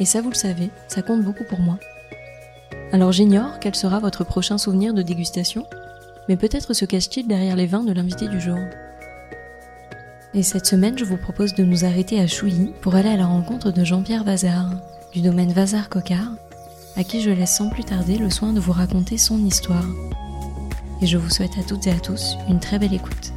Et ça, vous le savez, ça compte beaucoup pour moi. Alors j'ignore quel sera votre prochain souvenir de dégustation, mais peut-être se cache-t-il derrière les vins de l'invité du jour. Et cette semaine, je vous propose de nous arrêter à Chouilly pour aller à la rencontre de Jean-Pierre Vazard, du domaine Vazard-Cocard, à qui je laisse sans plus tarder le soin de vous raconter son histoire. Et je vous souhaite à toutes et à tous une très belle écoute.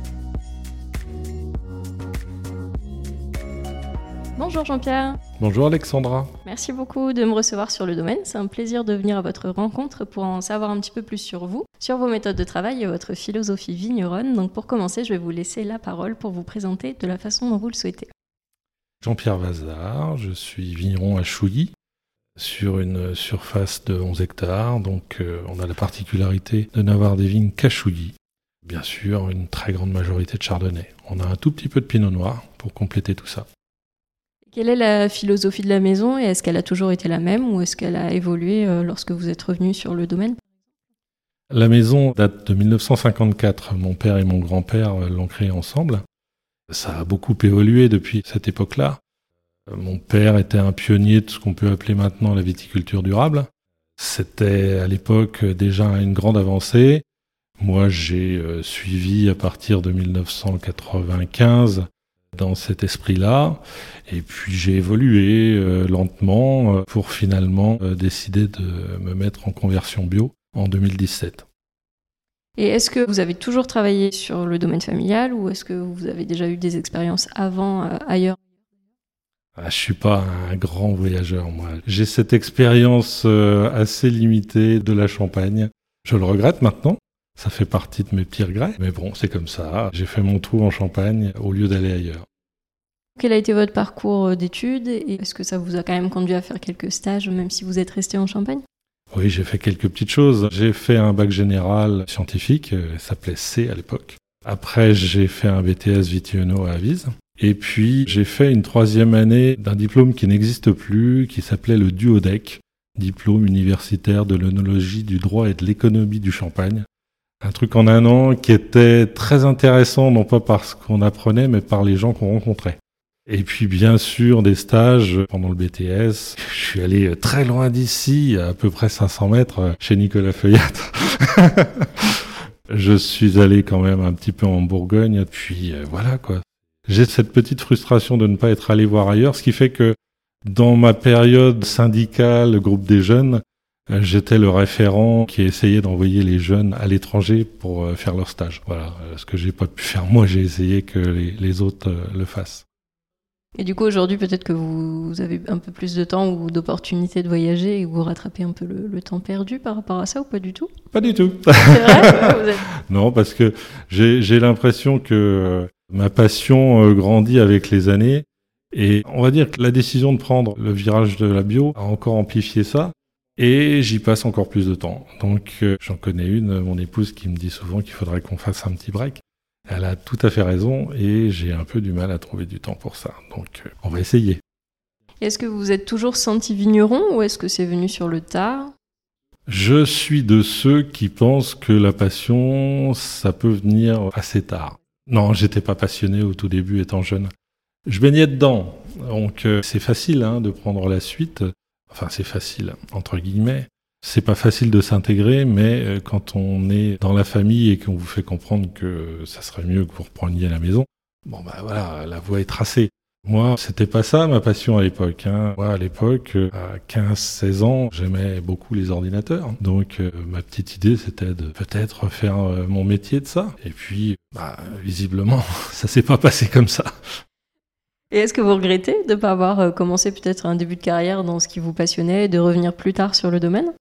Bonjour Jean-Pierre. Bonjour Alexandra. Merci beaucoup de me recevoir sur le domaine. C'est un plaisir de venir à votre rencontre pour en savoir un petit peu plus sur vous, sur vos méthodes de travail et votre philosophie vigneronne. Donc pour commencer, je vais vous laisser la parole pour vous présenter de la façon dont vous le souhaitez. Jean-Pierre Vazard, je suis vigneron à Chouilly sur une surface de 11 hectares. Donc euh, on a la particularité de n'avoir des vignes qu'à Chouilly. Bien sûr, une très grande majorité de chardonnay. On a un tout petit peu de pinot noir pour compléter tout ça. Quelle est la philosophie de la maison et est-ce qu'elle a toujours été la même ou est-ce qu'elle a évolué euh, lorsque vous êtes revenu sur le domaine? La maison date de 1954. Mon père et mon grand-père euh, l'ont créée ensemble. Ça a beaucoup évolué depuis cette époque-là. Euh, mon père était un pionnier de ce qu'on peut appeler maintenant la viticulture durable. C'était à l'époque déjà une grande avancée. Moi, j'ai suivi à partir de 1995 dans cet esprit-là. Et puis j'ai évolué euh, lentement euh, pour finalement euh, décider de me mettre en conversion bio en 2017. Et est-ce que vous avez toujours travaillé sur le domaine familial ou est-ce que vous avez déjà eu des expériences avant ailleurs? Ah, Je suis pas un grand voyageur, moi. J'ai cette expérience assez limitée de la Champagne. Je le regrette maintenant. Ça fait partie de mes pires regrets. Mais bon, c'est comme ça. J'ai fait mon trou en Champagne au lieu d'aller ailleurs. Quel a été votre parcours euh, d'études et est-ce que ça vous a quand même conduit à faire quelques stages même si vous êtes resté en Champagne? Oui, j'ai fait quelques petites choses. J'ai fait un bac général scientifique, euh, ça s'appelait C à l'époque. Après, j'ai fait un BTS Vitiono à Avise. Et puis, j'ai fait une troisième année d'un diplôme qui n'existe plus, qui s'appelait le Duodec, diplôme universitaire de l'œnologie, du droit et de l'économie du Champagne. Un truc en un an qui était très intéressant, non pas par ce qu'on apprenait, mais par les gens qu'on rencontrait. Et puis bien sûr des stages pendant le BTS. Je suis allé très loin d'ici, à peu près 500 mètres, chez Nicolas Feuillat. je suis allé quand même un petit peu en Bourgogne, puis euh, voilà quoi. J'ai cette petite frustration de ne pas être allé voir ailleurs, ce qui fait que dans ma période syndicale, groupe des jeunes, j'étais le référent qui essayait d'envoyer les jeunes à l'étranger pour euh, faire leur stage. Voilà, ce que j'ai pas pu faire moi, j'ai essayé que les autres le fassent. Et du coup, aujourd'hui, peut-être que vous avez un peu plus de temps ou d'opportunités de voyager et vous rattrapez un peu le, temps perdu par rapport à ça ou pas du tout? Pas du tout. Vrai, Non, parce que j'ai l'impression que euh, ma passion euh, grandit avec les années. Et on va dire que la décision de prendre le virage de la bio a encore amplifié ça. Et j'y passe encore plus de temps. Donc euh, j'en connais une, mon épouse, qui me dit souvent qu'il faudrait qu'on fasse un petit break. Elle a tout à fait raison et j'ai un peu du mal à trouver du temps pour ça. Donc euh, on va essayer. Est-ce que vous êtes toujours senti vigneron ou est-ce que c'est venu sur le tard? Je suis de ceux qui pensent que la passion, ça peut venir assez tard. Non, j'étais pas passionné au tout début étant jeune. Je baignais dedans, donc euh, c'est facile hein, de prendre la suite. Enfin, c'est facile entre guillemets. C'est pas facile de s'intégrer, mais euh, quand on est dans la famille et qu'on vous fait comprendre que ça serait mieux que vous repreniez la maison, bon bah voilà, la voie est tracée. Moi, c'était pas ça ma passion à l'époque. Hein. Moi, à l'époque, euh, à 15-16 ans, j'aimais beaucoup les ordinateurs. Donc, euh, ma petite idée, c'était de peut-être faire mon métier de ça. Et puis, bah, visiblement, ça s'est pas passé comme ça. Et est-ce que vous regrettez de ne pas avoir commencé peut-être un début de carrière dans ce qui vous passionnait et de revenir plus tard sur le domaine?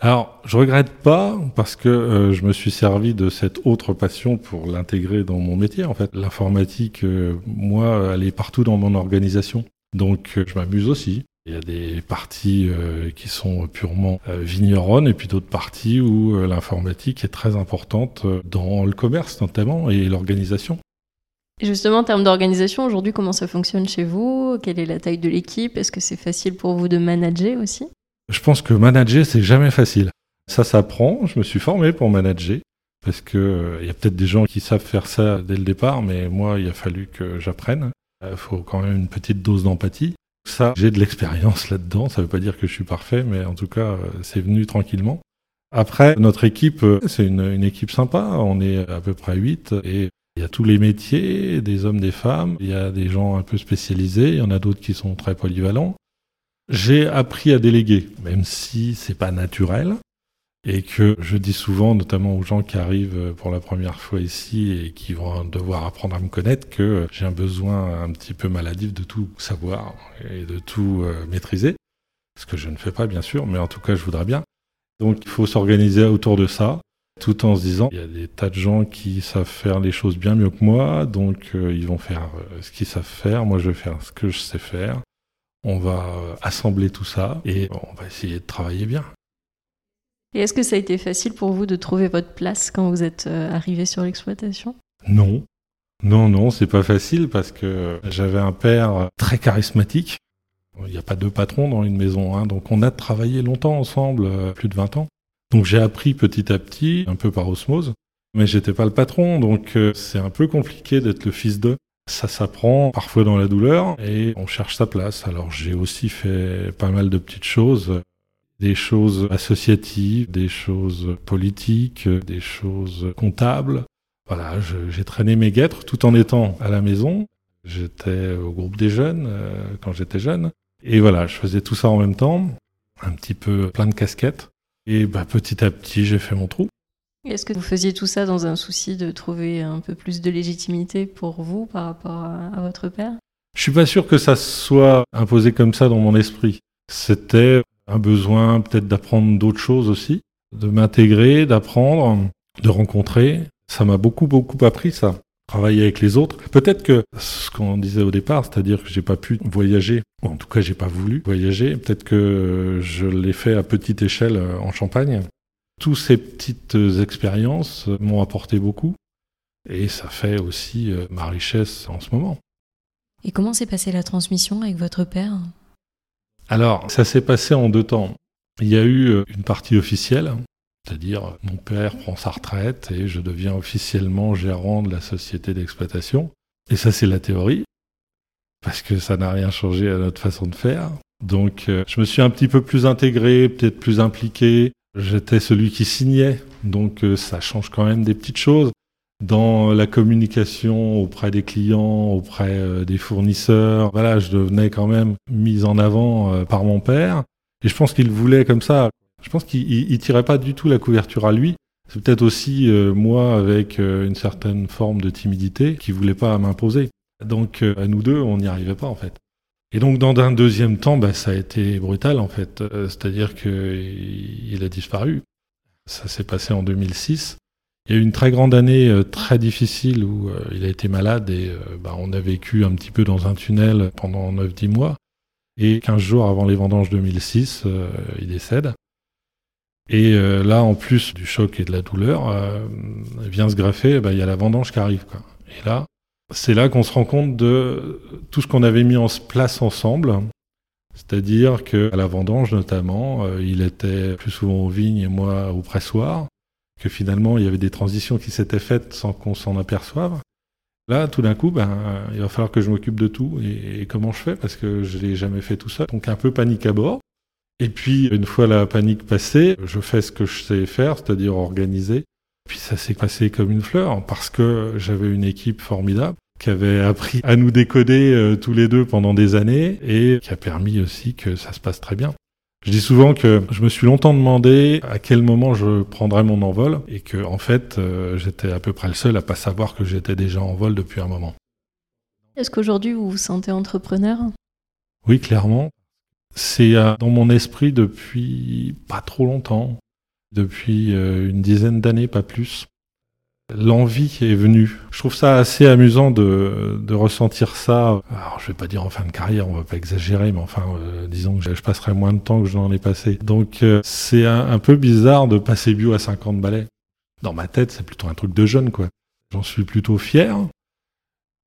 Alors, je regrette pas parce que euh, je me suis servi de cette autre passion pour l'intégrer dans mon métier. En fait, l'informatique, euh, moi, elle est partout dans mon organisation. Donc, euh, je m'amuse aussi. Il y a des parties qui sont purement vigneronnes et puis d'autres parties où l'informatique est très importante dans le commerce notamment et l'organisation. Justement, en termes d'organisation, aujourd'hui, comment ça fonctionne chez vous? Quelle est la taille de l'équipe? Est-ce que c'est facile pour vous de manager aussi? Je pense que manager, c'est jamais facile. Ça s'apprend. Je me suis formé pour manager parce que euh, il y a peut-être des gens qui savent faire ça dès le départ, mais moi, il a fallu que j'apprenne. Il euh, faut quand même une petite dose d'empathie. Ça, j'ai de l'expérience là-dedans. Ça ne veut pas dire que je suis parfait, mais en tout cas, euh, c'est venu tranquillement. Après, notre équipe, c'est une, une, équipe sympa. On est à peu près 8 et il y a tous les métiers, des hommes, des femmes. Il y a des gens un peu spécialisés. Il y en a d'autres qui sont très polyvalents. J'ai appris à déléguer, même si c'est pas naturel, et que je dis souvent, notamment aux gens qui arrivent pour la première fois ici et qui vont devoir apprendre à me connaître, que j'ai un besoin un petit peu maladif de tout savoir et de tout euh, maîtriser. Ce que je ne fais pas, bien sûr, mais en tout cas, je voudrais bien. Donc, il faut s'organiser autour de ça, tout en se disant, il y a des tas de gens qui savent faire les choses bien mieux que moi, donc euh, ils vont faire euh, ce qu'ils savent faire, moi je vais faire ce que je sais faire. On va euh, assembler tout ça et on va essayer de travailler bien. Et est-ce que ça a été facile pour vous de trouver votre place quand vous êtes arrivé sur l'exploitation? Non. Non, non, c'est pas facile parce que j'avais un père très charismatique. Il n'y a pas deux patrons dans une maison, hein, donc on a travaillé longtemps ensemble, plus de 20 ans. Donc j'ai appris petit à petit, un peu par osmose, mais j'étais pas le patron, donc c'est un peu compliqué d'être le fils d'eux. Ça s'apprend parfois dans la douleur et on cherche sa place. Alors j'ai aussi fait pas mal de petites choses, des choses associatives, des choses politiques, des choses comptables. Voilà, j'ai traîné mes guêtres tout en étant à la maison. J'étais au groupe des jeunes euh, quand j'étais jeune. Et voilà, je faisais tout ça en même temps, un petit peu plein de casquettes. Et bah, petit à petit, j'ai fait mon trou. Est-ce que vous faisiez tout ça dans un souci de trouver un peu plus de légitimité pour vous par rapport à, votre père? Je suis pas sûr que ça soit imposé comme ça dans mon esprit. C'était un besoin peut-être d'apprendre d'autres choses aussi, de m'intégrer, d'apprendre, de rencontrer. Ça m'a beaucoup beaucoup appris ça. Travailler avec les autres. Peut-être que ce qu'on disait au départ, c'est-à-dire que j'ai pas pu voyager, ou en tout cas j'ai pas voulu voyager. Peut-être que je l'ai fait à petite échelle en Champagne. Toutes ces petites expériences m'ont apporté beaucoup et ça fait aussi euh, ma richesse en ce moment. Et comment s'est passée la transmission avec votre père? Alors, ça s'est passé en deux temps. Il y a eu euh, une partie officielle, c'est-à-dire mon père prend sa retraite et je deviens officiellement gérant de la société d'exploitation. Et ça, c'est la théorie, parce que ça n'a rien changé à notre façon de faire. Donc, euh, je me suis un petit peu plus intégré, peut-être plus impliqué, J'étais celui qui signait, donc euh, ça change quand même des petites choses. Dans la communication auprès des clients, auprès euh, des fournisseurs, voilà, je devenais quand même mis en avant par mon père. Et je pense qu'il voulait comme ça. Je pense qu'il tirait pas du tout la couverture à lui. C'est peut-être aussi moi avec une certaine forme de timidité qui voulait pas m'imposer. Donc à nous deux, on n'y arrivait pas en fait. Et donc, dans un deuxième temps, bah, ça a été brutal, en fait. Euh, c'est-à-dire qu'il a disparu. Ça s'est passé en 2006. Il y a eu une très grande année euh, très difficile où euh, il a été malade et bah, on a vécu un petit peu dans un tunnel pendant 9-10 mois. Et 15 jours avant les vendanges 2006, il décède. Et là, en plus du choc et de la douleur, vient se greffer, bah, il y a la vendange qui arrive. Quoi. Et là, c'est là qu'on se rend compte de tout ce qu'on avait mis en place ensemble. C'est-à-dire qu'à la vendange notamment, euh, il était plus souvent aux vignes et moi au pressoir, que finalement il y avait des transitions qui s'étaient faites sans qu'on s'en aperçoive. Là, tout d'un coup, ben, il va falloir que je m'occupe de tout. Et, comment je fais Parce que je l'ai jamais fait tout seul. Donc un peu panique à bord. Et puis, une fois la panique passée, je fais ce que je sais faire, c'est-à-dire organiser puis ça s'est passé comme une fleur parce que j'avais une équipe formidable. qui avait appris à nous décoder euh, tous les deux pendant des années et qui a permis aussi que ça se passe très bien. Je dis souvent que je me suis longtemps demandé à quel moment je prendrais mon envol et que en fait euh, j'étais à peu près le seul à pas savoir que j'étais déjà en vol depuis un moment. Est-ce qu'aujourd'hui vous vous sentez entrepreneur? Oui, clairement. C'est euh, dans mon esprit depuis pas trop longtemps, depuis euh, une dizaine d'années, pas plus. L'envie est venue. Je trouve ça assez amusant de, de, ressentir ça. Alors, je vais pas dire en fin de carrière, on va pas exagérer, mais enfin, euh, disons que je, passerai moins de temps que je n'en ai passé. Donc, euh, c'est un, peu bizarre de passer bio à 50 balais. Dans ma tête, c'est plutôt un truc de jeune, quoi. J'en suis plutôt fier.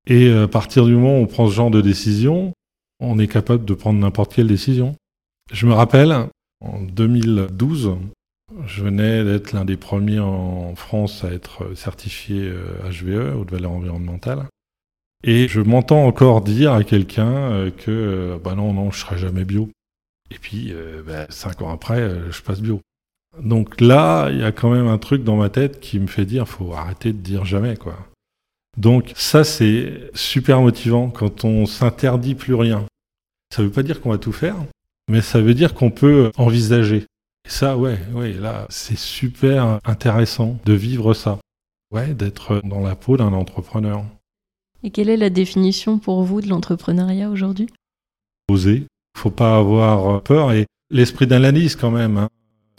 Et à partir du moment où on prend ce genre de décision, on est capable de prendre n'importe quelle décision. Je me rappelle, en 2012, je venais d'être l'un des premiers en France à être certifié HVE, euh, haute valeur environnementale. Et je m'entends encore dire à quelqu'un euh, que euh, bah non, non, je serai jamais bio. Et puis, bah, cinq ans après, je passe bio. Donc là, il y a quand même un truc dans ma tête qui me fait dire, faut arrêter de dire jamais, quoi. Donc ça, c'est super motivant quand on s'interdit plus rien. Ça ne veut pas dire qu'on va tout faire, mais ça veut dire qu'on peut envisager. Et ça, ouais, ouais, là, c'est super intéressant de vivre ça. Ouais, d'être dans la peau d'un entrepreneur. Et quelle est la définition pour vous de l'entrepreneuriat aujourd'hui? Oser. Faut pas avoir peur et l'esprit d'analyse quand même. Hein.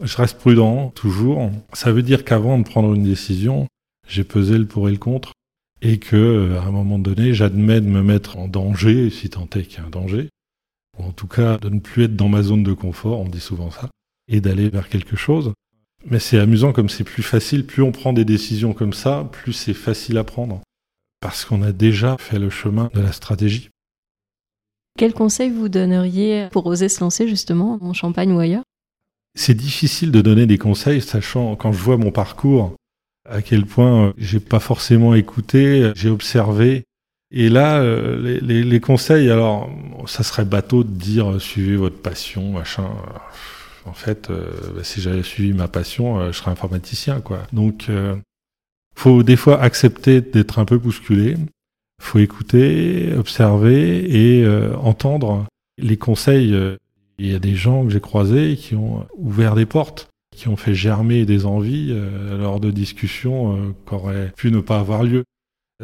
Je reste prudent toujours. Ça veut dire qu'avant de prendre une décision, j'ai pesé le pour et le contre et que à un moment donné, j'admets de me mettre en danger, si tant est qu'il y a un danger, ou en tout cas de ne plus être dans ma zone de confort, on dit souvent ça, et d'aller vers quelque chose. Mais c'est amusant comme c'est plus facile, plus on prend des décisions comme ça, plus c'est facile à prendre. Parce qu'on a déjà fait le chemin de la stratégie. Quel conseil vous donneriez pour oser se lancer justement en Champagne ou ailleurs? C'est difficile de donner des conseils, sachant quand je vois mon parcours, à quel point j'ai pas forcément écouté, j'ai observé. Et là, euh, les, les, conseils, alors, ça serait bateau de dire euh, suivez votre passion, machin en fait, euh, bah, si j'avais suivi ma passion, euh, je serais informaticien, quoi. Donc, euh, faut des fois accepter d'être un peu bousculé. Faut écouter, observer et entendre les conseils. Il y a des gens que j'ai croisés qui ont ouvert des portes, qui ont fait germer des envies lors de discussions qui auraient pu ne pas avoir lieu.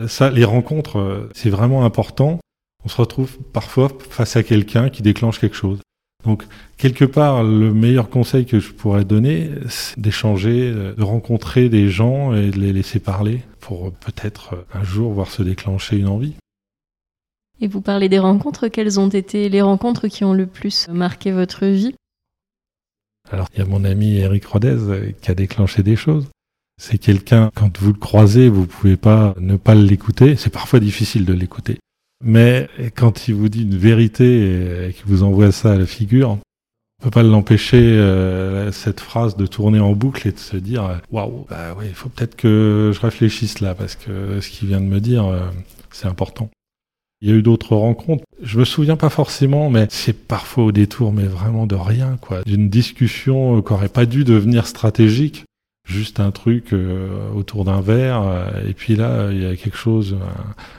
Ça, les rencontres, c'est vraiment important. On se retrouve parfois face à quelqu'un qui déclenche quelque chose. Donc, quelque part, le meilleur conseil que je pourrais donner, c'est d'échanger, de rencontrer des gens et de les laisser parler pour peut-être un jour voir se déclencher une envie. Et vous parlez des rencontres, quelles ont été les rencontres qui ont le plus marqué votre vie? Alors, il y a mon ami Eric Rodez qui a déclenché des choses. C'est quelqu'un, quand vous le croisez, vous pouvez pas ne pas l'écouter. C'est parfois difficile de l'écouter. Mais quand il vous dit une vérité et qu'il vous envoie ça à la figure, on peut pas l'empêcher euh, cette phrase de tourner en boucle et de se dire waouh, bah oui, il faut peut-être que je réfléchisse là parce que ce qu'il vient de me dire, euh, c'est important. Il y a eu d'autres rencontres. Je me souviens pas forcément, mais c'est parfois au détour, mais vraiment de rien, quoi. D'une discussion qui aurait pas dû devenir stratégique juste un truc euh, autour d'un verre, euh, et puis là, il y a quelque chose,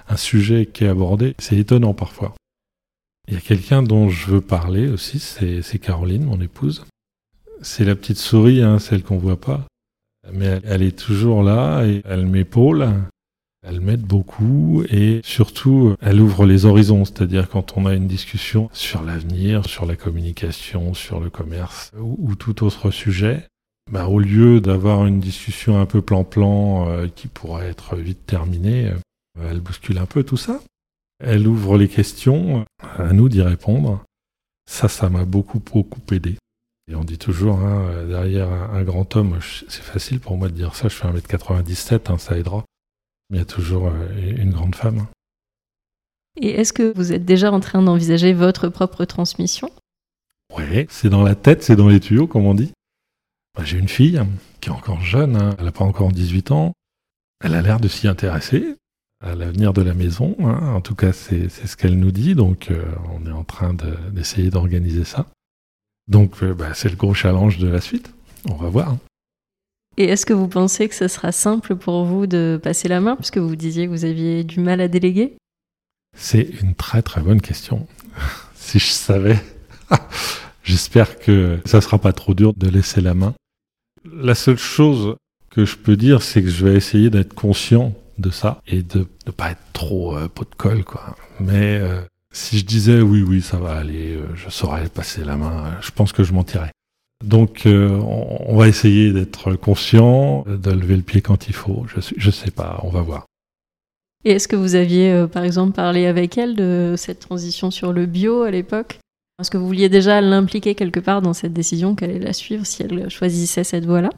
un, sujet qui est abordé. C'est étonnant parfois. Il y a quelqu'un dont je veux parler aussi, c'est Caroline, mon épouse. C'est la petite souris, hein, celle qu'on voit pas. Mais elle, est toujours là et elle m'épaule. Elle m'aide beaucoup et surtout, elle ouvre les horizons. C'est-à-dire quand on a une discussion sur l'avenir, sur la communication, sur le commerce ou tout autre sujet, bah, au lieu d'avoir une discussion un peu plan-plan euh, qui pourrait être vite terminée, euh, elle bouscule un peu tout ça. Elle ouvre les questions, à nous d'y répondre. Ça, ça m'a beaucoup, beaucoup aidé. Et on dit toujours, hein, derrière un, grand homme, c'est facile pour moi de dire ça, je fais 1m97, hein, ça aidera. Mais il y a toujours euh, une grande femme. Et est-ce que vous êtes déjà en train d'envisager votre propre transmission? Oui, c'est dans la tête, c'est dans les tuyaux, comme on dit. Bah, j'ai une fille qui est encore jeune, hein. elle n'a pas encore 18 ans. Elle a l'air de s'y intéresser à l'avenir de la maison. Hein. En tout cas, c'est ce qu'elle nous dit. Donc, euh, on est en train d'essayer d'organiser ça. Donc, euh, bah, c'est le gros challenge de la suite. On va voir. Et est-ce que vous pensez que ce sera simple pour vous de passer la main, puisque vous disiez que vous aviez du mal à déléguer? C'est une très très bonne question. si je savais, j'espère que ça sera pas trop dur de laisser la main. La seule chose que je peux dire, c'est que je vais essayer d'être conscient de ça et de ne pas être trop euh, pot de colle, quoi. Mais euh, si je disais oui, oui, ça va aller, euh, je saurais passer la main, je pense que je mentirais. Donc, on, va essayer d'être conscient, de lever le pied quand il faut. Je, je sais pas, on va voir. Et est-ce que vous aviez, par exemple, parlé avec elle de cette transition sur le bio à l'époque? Est-ce que vous vouliez déjà l'impliquer quelque part dans cette décision qu'elle allait la suivre si elle choisissait cette voie-là?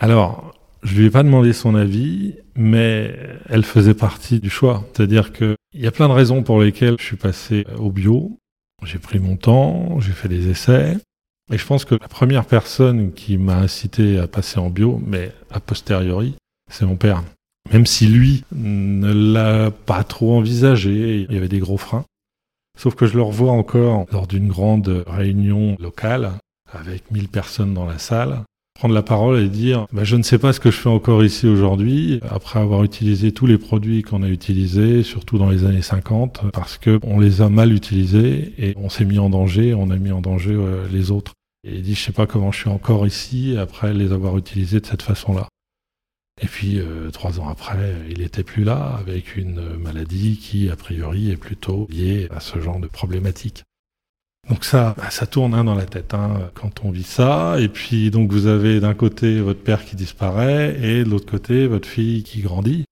Alors, je lui ai pas demandé son avis, mais elle faisait partie du choix. C'est-à-dire qu'il y a plein de raisons pour lesquelles je suis passé au bio. J'ai pris mon temps, j'ai fait des essais. Et je pense que la première personne qui m'a incité à passer en bio, mais a posteriori, c'est mon père. Même si lui ne l'a pas trop envisagé, il y avait des gros freins. Sauf que je le revois encore lors d'une grande réunion locale avec 1000 personnes dans la salle. Prendre la parole et dire bah, je ne sais pas ce que je fais encore ici aujourd'hui après avoir utilisé tous les produits qu'on a utilisés surtout dans les années 50 parce que on les a mal utilisés et on s'est mis en danger on a mis en danger euh, les autres. Et il dit je sais pas comment je suis encore ici après les avoir utilisés de cette façon-là et puis euh, trois ans après il était plus là avec une maladie qui a priori est plutôt liée à ce genre de problématique donc ça, bah, ça tourne hein, dans la tête hein, quand on vit ça. Et puis donc vous avez d'un côté votre père qui disparaît et de l'autre côté votre fille qui grandit.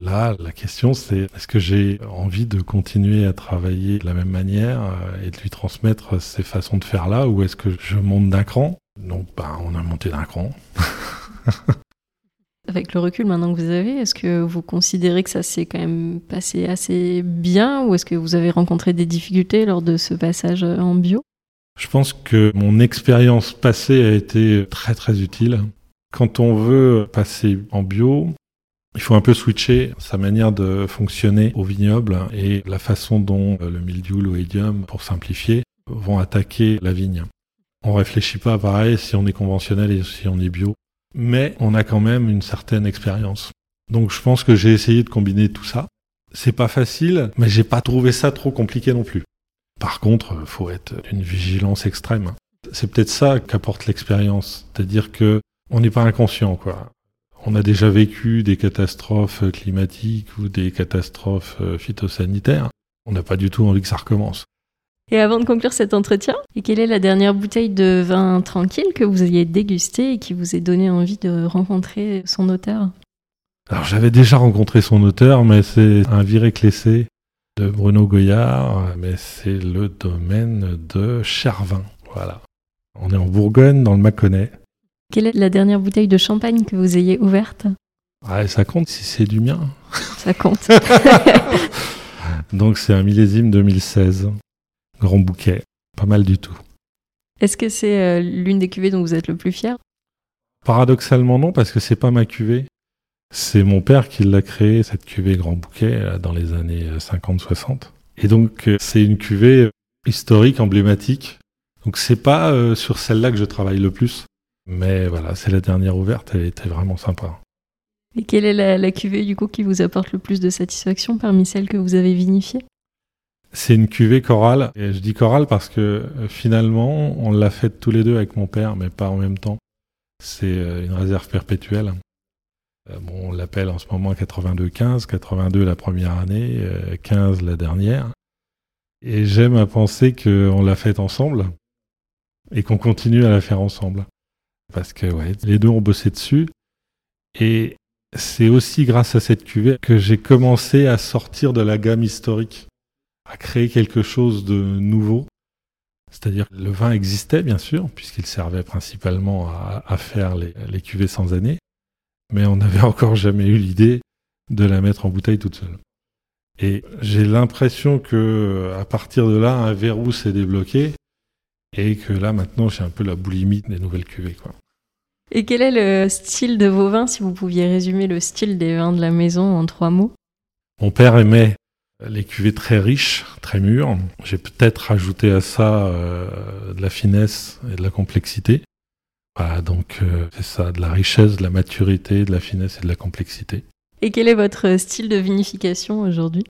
Là, la question c'est est-ce que j'ai envie de continuer à travailler de la même manière euh, et de lui transmettre ces façons de faire là ou est-ce que je monte d'un cran? Donc bah, on a monté d'un cran. Avec le recul maintenant que vous avez, est-ce que vous considérez que ça s'est quand même passé assez bien ou est-ce que vous avez rencontré des difficultés lors de ce passage en bio? Je pense que mon expérience passée a été très très utile. Quand on veut passer en bio, il faut un peu switcher sa manière de fonctionner au vignoble et la façon dont le mildiou, l'oïdium, pour simplifier, vont attaquer la vigne. On réfléchit pas pareil si on est conventionnel et si on est bio mais on a quand même une certaine expérience. Donc je pense que j'ai essayé de combiner tout ça. C'est pas facile, mais j'ai pas trouvé ça trop compliqué non plus. Par contre, faut être d'une vigilance extrême. C'est peut-être ça qu'apporte l'expérience, c'est-à-dire que on n'est pas inconscient quoi. On a déjà vécu des catastrophes climatiques ou des catastrophes euh, phytosanitaires. On n'a pas du tout envie que ça recommence. Et avant de conclure cet entretien, et quelle est la dernière bouteille de vin tranquille que vous ayez dégustée et qui vous ait donné envie de rencontrer son auteur? Alors j'avais déjà rencontré son auteur, mais c'est un viré clessé de Bruno Goyard, mais c'est le domaine de Chervin. Voilà. On est en Bourgogne, dans le Mâconnais. Quelle est la dernière bouteille de champagne que vous ayez ouverte? Ah, Ça compte si c'est du mien. Ça compte. Donc c'est un millésime 2016 grand bouquet, pas mal du tout. Est-ce que c'est euh, l'une des cuvées dont vous êtes le plus fier? Paradoxalement non, parce que c'est pas ma cuvée. C'est mon père qui l'a créée, cette cuvée Grand Bouquet, dans les années 50-60. Euh, Et donc, euh, c'est une cuvée historique, emblématique. Donc, c'est pas sur celle-là que je travaille le plus. Mais voilà, c'est la dernière ouverte, elle était vraiment sympa. Et quelle est la, la cuvée, du coup, qui vous apporte le plus de satisfaction parmi celles que vous avez vinifiées? C'est une cuvée chorale. Et je dis chorale parce que euh, finalement, on l'a faite tous les deux avec mon père, mais pas en même temps. C'est euh, une réserve perpétuelle. Euh, bon, on l'appelle en ce moment 82-15, 82 la première année, 15 la dernière. Et j'aime à penser qu'on l'a faite ensemble et qu'on continue à la faire ensemble. Parce que ouais, les deux ont bossé dessus. Et c'est aussi grâce à cette cuvée que j'ai commencé à sortir de la gamme historique à créer quelque chose de nouveau. C'est-à-dire que le vin existait, bien sûr, puisqu'il servait principalement à, faire les, les, cuvées sans année, mais on n'avait encore jamais eu l'idée de la mettre en bouteille toute seule. Et j'ai l'impression que à partir de là, un verrou s'est débloqué et que là maintenant, j'ai un peu la boulimie des nouvelles cuvées. Quoi. Et quel est le style de vos vins, si vous pouviez résumer le style des vins de la maison en trois mots? Mon père aimait les cuvées très riches, très mûres. J'ai peut-être rajouté à ça euh, de la finesse et de la complexité. Voilà, donc euh, c'est ça, de la richesse, de la maturité, de la finesse et de la complexité. Et quel est votre style de vinification aujourd'hui?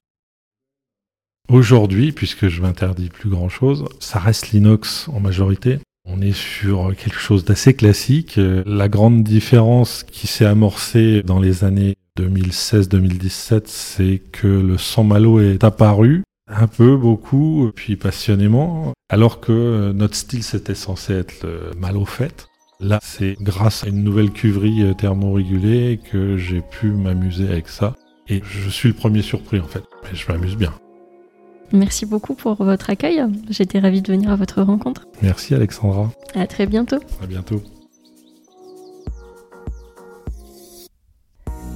Aujourd'hui, puisque je m'interdis plus grand chose, ça reste l'inox en majorité. On est sur quelque chose d'assez classique. La grande différence qui s'est amorcée dans les années 2016-2017, c'est que le sang malo est apparu un peu, beaucoup, puis passionnément, alors que notre style c'était censé être le malo fait. Là, c'est grâce à une nouvelle cuverie thermorégulée que j'ai pu m'amuser avec ça. Et je suis le premier surpris en fait, mais je m'amuse bien. Merci beaucoup pour votre accueil. J'étais ravie de venir à votre rencontre. Merci Alexandra. À très bientôt. À bientôt.